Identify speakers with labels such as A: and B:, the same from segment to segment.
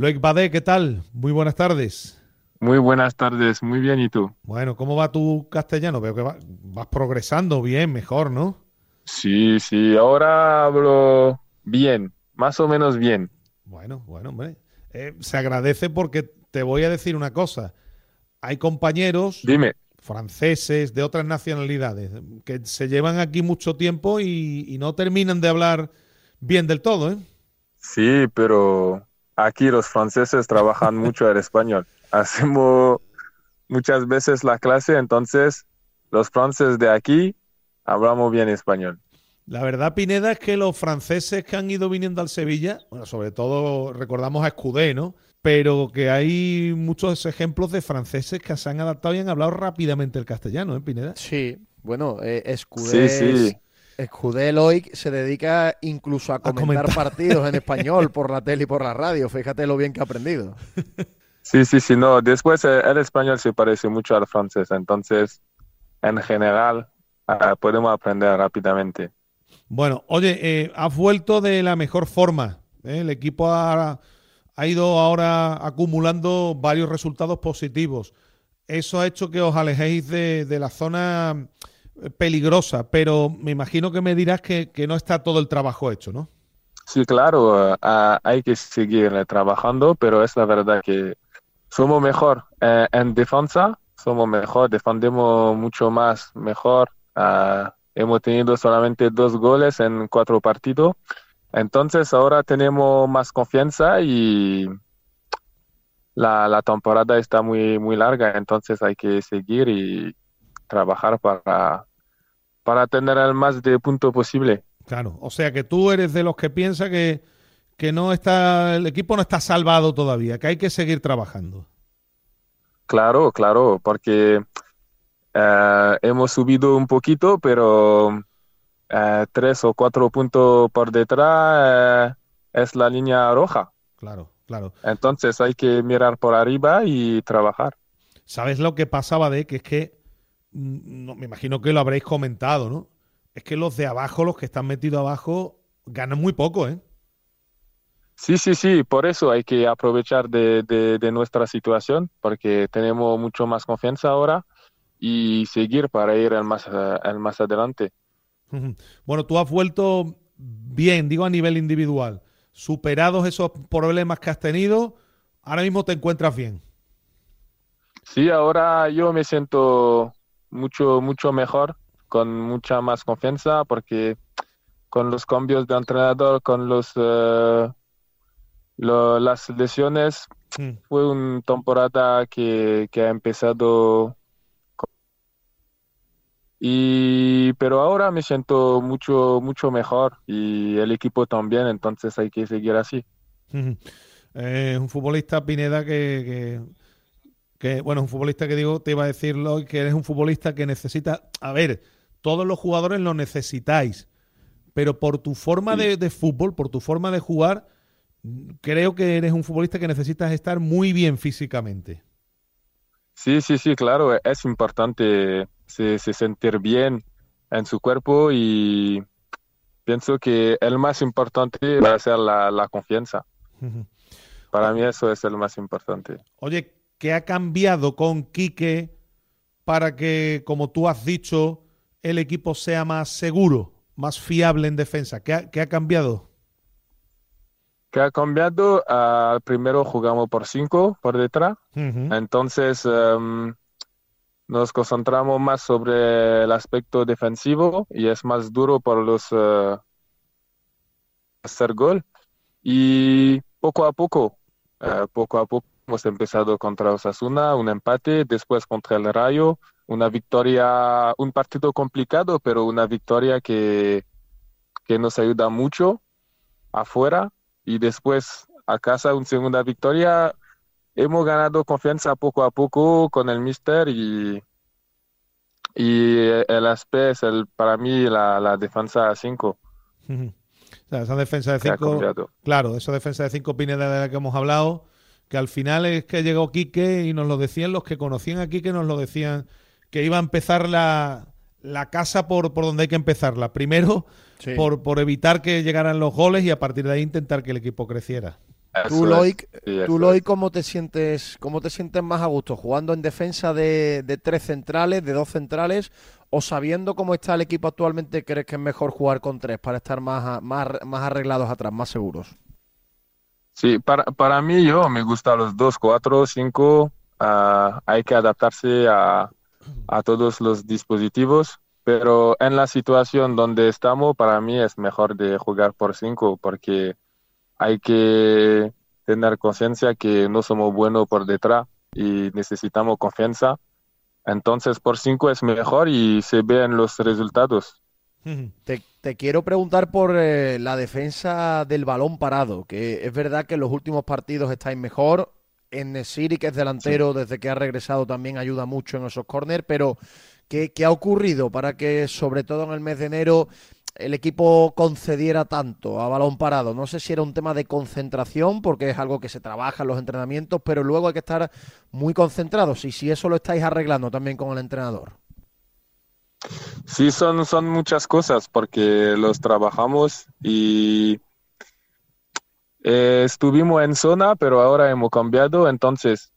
A: Loic Badé, ¿qué tal? Muy buenas tardes.
B: Muy buenas tardes, muy bien, ¿y tú?
A: Bueno, ¿cómo va tu castellano? Veo que vas progresando bien, mejor, ¿no?
B: Sí, sí, ahora hablo bien, más o menos bien.
A: Bueno, bueno, hombre. Eh, se agradece porque te voy a decir una cosa. Hay compañeros
B: Dime.
A: franceses de otras nacionalidades que se llevan aquí mucho tiempo y, y no terminan de hablar bien del todo, ¿eh?
B: Sí, pero aquí los franceses trabajan mucho el español. Hacemos muchas veces la clase, entonces los franceses de aquí hablamos bien español.
A: La verdad, Pineda, es que los franceses que han ido viniendo al Sevilla, bueno, sobre todo recordamos a Escudé, ¿no? Pero que hay muchos ejemplos de franceses que se han adaptado y han hablado rápidamente el castellano, ¿eh, Pineda?
C: Sí, bueno, eh, Escudé,
B: Sí, sí.
C: Escudé Loic se dedica incluso a comentar,
A: comentar.
C: partidos en español por la tele y por la radio. Fíjate lo bien que ha aprendido.
B: Sí, sí, sí, no. Después eh, el español se parece mucho al francés, entonces en general ah, podemos aprender rápidamente.
A: Bueno, oye, eh, has vuelto de la mejor forma. ¿eh? El equipo ha, ha ido ahora acumulando varios resultados positivos. Eso ha hecho que os alejéis de, de la zona eh, peligrosa, pero me imagino que me dirás que, que no está todo el trabajo hecho, ¿no?
B: Sí, claro, ah, hay que seguir eh, trabajando, pero es la verdad que somos mejor eh, en defensa, somos mejor, defendemos mucho más mejor. hemos tenido solamente dos goles en cuatro partidos, entonces ahora tenemos más confianza y la, la temporada está muy, muy larga, entonces hay que seguir y trabajar para, para tener el más de punto posible.
A: Claro, o sea que tú eres de los que piensa que, que no está, el equipo no está salvado todavía, que hay que seguir trabajando.
B: Claro, claro, porque eh, hemos subido un poquito, pero eh, tres o cuatro puntos por detrás eh, es la línea roja.
A: Claro, claro.
B: Entonces hay que mirar por arriba y trabajar.
A: ¿Sabes lo que pasaba de que es que, no, me imagino que lo habréis comentado, ¿no? Es que los de abajo, los que están metidos abajo, ganan muy poco, ¿eh?
B: Sí, sí, sí, por eso hay que aprovechar de, de- de nuestra situación, porque tenemos mucho más confianza ahora y seguir para ir al más, al más adelante.
A: Bueno, tú has vuelto bien, digo a nivel individual. Superados esos problemas que has tenido, ahora mismo te encuentras bien.
B: Sí, ahora yo me siento mucho, mucho mejor, con mucha más confianza, porque con los cambios de entrenador, con los, eh, lo- las lesiones,
A: Mm.
B: fue una temporada que, que ha empezado y pero ahora me siento mucho, mucho mejor y el equipo también, entonces hay que seguir así.
A: Eh, Es un futbolista, Pineda, que, que, que, bueno, es un futbolista que digo, te iba a decirlo, que eres un futbolista que necesita, a ver, todos los jugadores lo necesitáis, pero por tu forma
B: Sí.
A: de, de fútbol, por tu forma de jugar, creo que eres un futbolista que necesitas estar muy bien físicamente.
B: Sí, sí, sí, claro, es importante se, se sentir bien en su cuerpo y pienso que el más importante va a ser la, la confianza. Para mí eso es el más importante.
A: Oye, ¿qué ha cambiado con Quique para que, como tú has dicho, el equipo sea más seguro, más fiable en defensa? ¿Qué ha, qué ha cambiado?
B: ¿Qué ha cambiado? Ah, primero jugamos por cinco por detrás, entonces em, nos concentramos más sobre el aspecto defensivo y es más duro por los eh, hacer gol. Y poco a poco, eh, poco a poco hemos empezado contra Osasuna, un empate, después contra el Rayo, una victoria, un partido complicado, pero una victoria que, que nos ayuda mucho afuera y después a casa una segunda victoria. Hemos ganado confianza poco a poco con el Mister y, y el aspecto es el, para mí la, la defensa a 5
A: Ujú. O sea, esa defensa de
B: que ha
A: cinco,
B: cambiado.
A: claro, esa defensa de cinco Pineda de la que hemos hablado, que al final es que llegó Quique y nos lo decían los que conocían a Quique, nos lo decían que iba a empezar la, la casa por, por donde hay que empezarla. Primero,
C: Sí.
A: por, por evitar que llegaran los goles y a partir de ahí intentar que el equipo creciera.
C: Tú, Loic, tú ¿cómo te sientes, cómo te sientes más a gusto? ¿Jugando en defensa de, de, tres centrales, de dos centrales? ¿O sabiendo cómo está el equipo actualmente, crees que es mejor jugar con tres para estar más, más, más arreglados atrás, más seguros?
B: Sí, para, para mí yo me gustan los dos, cuatro, cinco. Ah, hay que adaptarse a, a todos los dispositivos, pero en la situación donde estamos, para mí es mejor de jugar por cinco porque hay que tener conciencia que no somos buenos por detrás y necesitamos confianza. Entonces por cinco es mejor y se ven los resultados.
C: Te, quiero preguntar por eh, la defensa del balón parado, que es verdad que en los últimos partidos estáis mejor. En Siri, que es delantero, desde que ha regresado también ayuda mucho en esos corners, pero ¿qué, ¿qué ha ocurrido para que, sobre todo en el mes de enero, el equipo concediera tanto a balón parado. No sé si era un tema de concentración, porque es algo que se trabaja en los entrenamientos, pero luego hay que estar muy concentrados. Y si eso lo estáis arreglando también con el entrenador.
B: Sí, son, son muchas cosas, porque los trabajamos y eh, estuvimos en zona, pero ahora hemos cambiado, entonces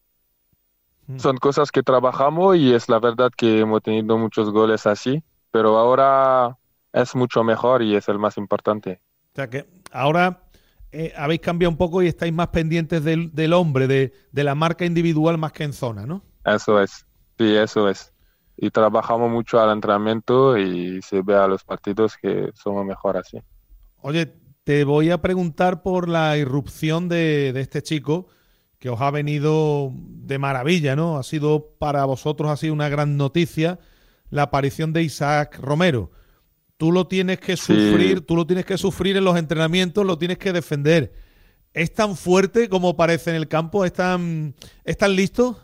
B: mm. son cosas que trabajamos y es la verdad que hemos tenido muchos goles así, pero ahora es mucho mejor y es el más importante.
A: O sea que ahora eh, habéis cambiado un poco y estáis más pendientes del, del hombre, de, de, la marca individual más que en zona, ¿no?
B: Eso es, sí, eso es. Y trabajamos mucho al entrenamiento y se ve a los partidos que somos mejor así.
A: Oye, te voy a preguntar por la irrupción de, de este chico que os ha venido de maravilla, ¿no? Ha sido para vosotros, sido una gran noticia la aparición de Isaac Romero tú lo tienes que sufrir, tú lo tienes que sufrir en los entrenamientos, lo tienes que defender. ¿Es tan fuerte como parece en el campo? ¿Es tan, listo?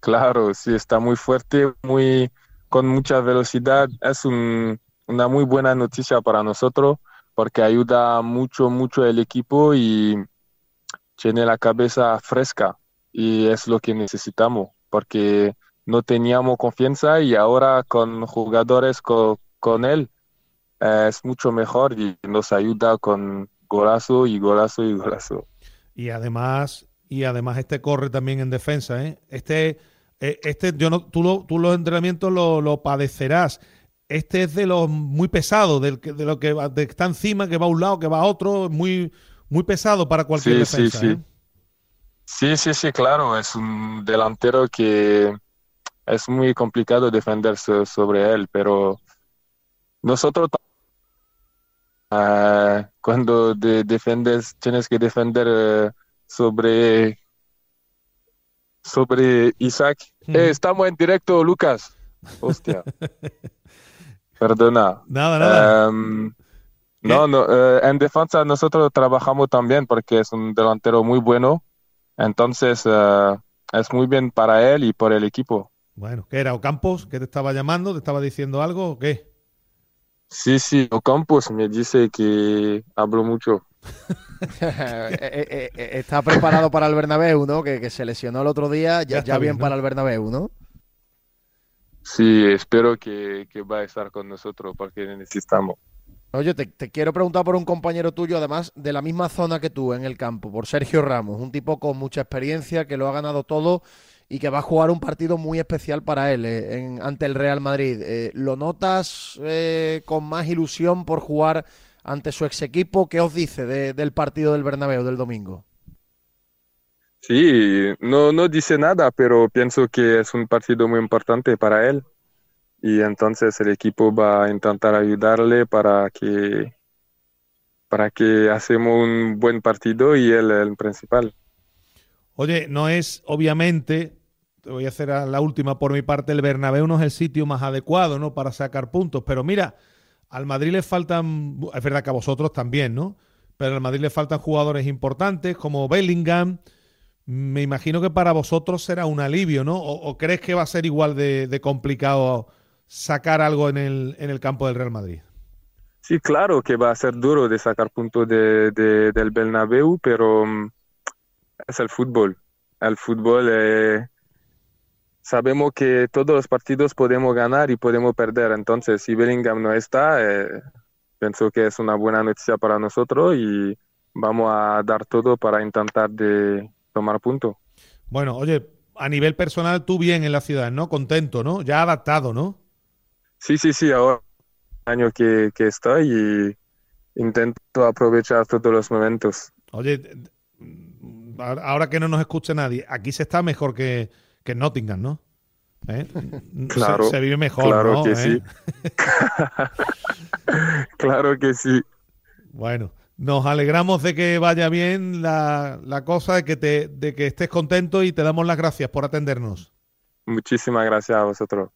B: Claro, sí, está muy fuerte, muy con mucha velocidad. Es una muy buena noticia para nosotros porque ayuda mucho, mucho el equipo y tiene la cabeza fresca y es lo que necesitamos porque no teníamos confianza y ahora con jugadores con, con él eh, es mucho mejor y nos ayuda con golazo y golazo y golazo.
A: Y además, y además este corre también en defensa, ¿eh? Este, eh, este, yo no, tú, lo, tú los entrenamientos lo, padecerás. Este es de los muy pesados, del, de lo que está encima, que va a un lado, que va a otro, muy, muy pesado para cualquier defensa.
B: Sí, sí. sí, sí, sí, claro. Es un delantero que es muy complicado defenderse sobre él, pero nosotros uh, cuando de defendes tienes que defender uh, sobre sobre Isaac. Eh, estamos en directo, Lucas. Hostia. Perdona.
A: Nada, nada. Um,
B: no, no, uh, en defensa nosotros trabajamos también porque es un delantero muy bueno. Entonces es muy bien para él y por el equipo.
A: Bueno, ¿qué era? ¿Ocampos que te estaba llamando? ¿Te estaba diciendo algo o qué?
B: Sí, sí, Ocampos me dice que hablo mucho.
C: Eh, eh, eh, está preparado para el Bernabéu, ¿no? Que, se lesionó el otro día, ya, ya, bien, para el Bernabéu, ¿no?
B: Sí, espero que, que va a estar con nosotros porque necesitamos.
C: Oye, te, te, quiero preguntar por un compañero tuyo, además de la misma zona que tú en el campo, por Sergio Ramos, un tipo con mucha experiencia que lo ha ganado todo y que va a jugar un partido muy especial para él eh, ante el Real Madrid. Eh, ¿Lo notas eh, con más ilusión por jugar ante su ex equipo? ¿Qué os dice del partido del Bernabéu del domingo?
B: Sí, no, no dice nada, pero pienso que es un partido muy importante para él y entonces el equipo va a intentar ayudarle para que para que hacemos un buen partido y él el principal.
A: Oye, no es obviamente, te voy a hacer la última por mi parte, el Bernabéu no es el sitio más adecuado, ¿no? Para sacar puntos, pero mira, al Madrid le faltan, es verdad que a vosotros también, ¿no? Pero al Madrid le faltan jugadores importantes como Bellingham. Me imagino que para vosotros será un alivio, ¿no? ¿O, crees que va a ser igual de, complicado sacar algo en el, en el campo del Real Madrid?
B: Sí, claro que va a ser duro de sacar puntos de, del Bernabéu, pero mm, es el fútbol. El fútbol, eh, sabemos que todos los partidos podemos ganar y podemos perder. Entonces, si Bellingham no está, eh, pienso que es una buena noticia para nosotros y vamos a dar todo para intentar de tomar punto.
A: Bueno, oye, a nivel personal, tú bien en la ciudad, ¿no? Contento, ¿no? Ya adaptado, ¿no?
B: Sí, sí, sí, ahora año que, que estoy y intento aprovechar todos los momentos.
A: Oye, ahora que no nos escuche nadie, aquí se está mejor que, que en Nottingham, ¿no? ¿Eh?
B: Claro,
A: se, se, vive mejor,
B: claro
A: ¿no?
B: que
A: ¿Eh?
B: sí. claro que sí.
A: Bueno, nos alegramos de que vaya bien la, la cosa, de que, te, de que estés contento y te damos las gracias por atendernos.
B: Muchísimas gracias a vosotros.